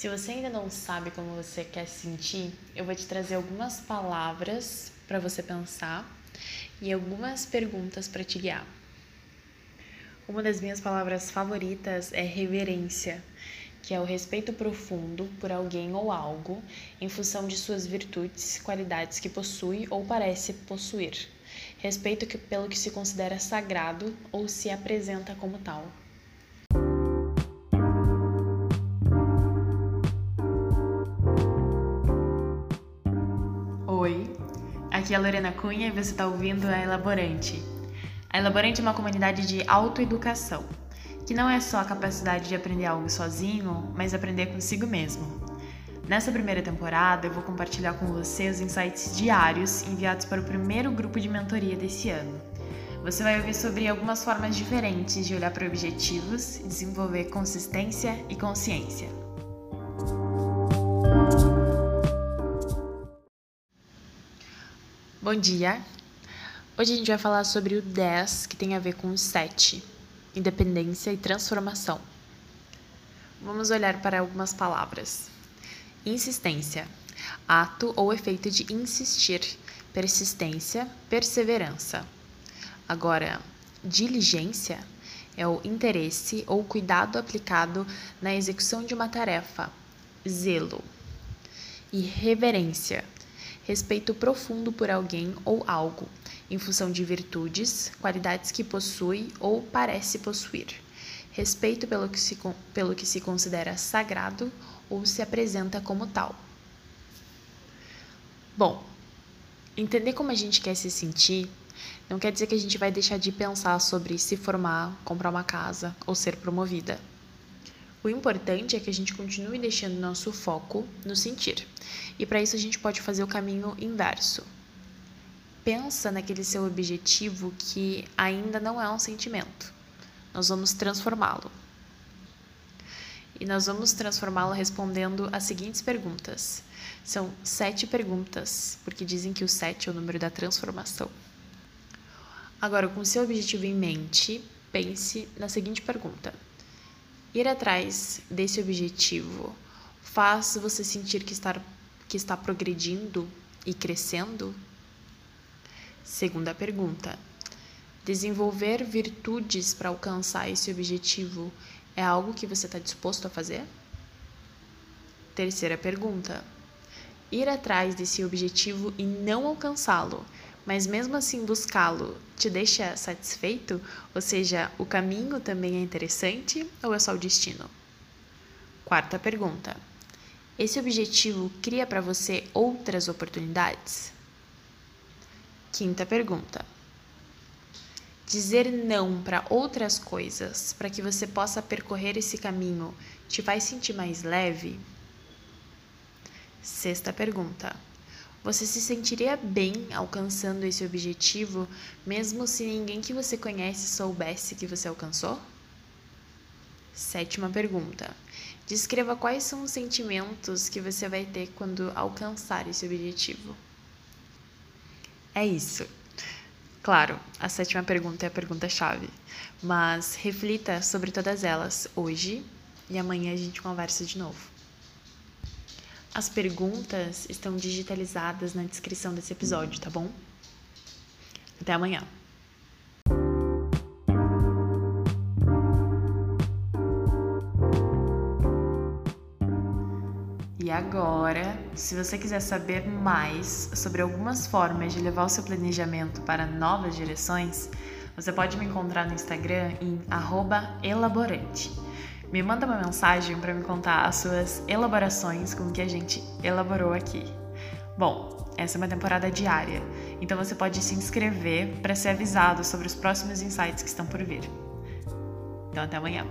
Se você ainda não sabe como você quer sentir, eu vou te trazer algumas palavras para você pensar e algumas perguntas para te guiar. Uma das minhas palavras favoritas é reverência, que é o respeito profundo por alguém ou algo em função de suas virtudes, qualidades que possui ou parece possuir. Respeito que, pelo que se considera sagrado ou se apresenta como tal. Oi, aqui é a Lorena Cunha e você está ouvindo a Elaborante. A Elaborante é uma comunidade de autoeducação, que não é só a capacidade de aprender algo sozinho, mas aprender consigo mesmo. Nessa primeira temporada, eu vou compartilhar com você os insights diários enviados para o primeiro grupo de mentoria desse ano. Você vai ouvir sobre algumas formas diferentes de olhar para objetivos desenvolver consistência e consciência. Bom dia! Hoje a gente vai falar sobre o 10, que tem a ver com o 7, independência e transformação. Vamos olhar para algumas palavras. Insistência, ato ou efeito de insistir, persistência, perseverança. Agora, diligência é o interesse ou cuidado aplicado na execução de uma tarefa, zelo. E reverência respeito profundo por alguém ou algo, em função de virtudes, qualidades que possui ou parece possuir. Respeito pelo que se, pelo que se considera sagrado ou se apresenta como tal. Bom, entender como a gente quer se sentir não quer dizer que a gente vai deixar de pensar sobre se formar, comprar uma casa ou ser promovida. O importante é que a gente continue deixando nosso foco no sentir. E para isso a gente pode fazer o caminho inverso. Pensa naquele seu objetivo que ainda não é um sentimento. Nós vamos transformá-lo. E nós vamos transformá-lo respondendo as seguintes perguntas. São sete perguntas, porque dizem que o sete é o número da transformação. Agora, com seu objetivo em mente, pense na seguinte pergunta: Ir atrás desse objetivo faz você sentir que está, que está progredindo e crescendo? Segunda pergunta: desenvolver virtudes para alcançar esse objetivo é algo que você está disposto a fazer? Terceira pergunta: ir atrás desse objetivo e não alcançá-lo mas mesmo assim buscá-lo te deixa satisfeito? Ou seja, o caminho também é interessante ou é só o destino? Quarta pergunta: esse objetivo cria para você outras oportunidades? Quinta pergunta: dizer não para outras coisas para que você possa percorrer esse caminho te faz sentir mais leve? Sexta pergunta: você se sentiria bem alcançando esse objetivo, mesmo se ninguém que você conhece soubesse que você alcançou? Sétima pergunta. Descreva quais são os sentimentos que você vai ter quando alcançar esse objetivo. É isso. Claro, a sétima pergunta é a pergunta-chave, mas reflita sobre todas elas hoje e amanhã a gente conversa de novo. As perguntas estão digitalizadas na descrição desse episódio, tá bom? Até amanhã. E agora, se você quiser saber mais sobre algumas formas de levar o seu planejamento para novas direções, você pode me encontrar no Instagram em elaborante. Me manda uma mensagem para me contar as suas elaborações com o que a gente elaborou aqui. Bom, essa é uma temporada diária, então você pode se inscrever para ser avisado sobre os próximos insights que estão por vir. Então, até amanhã.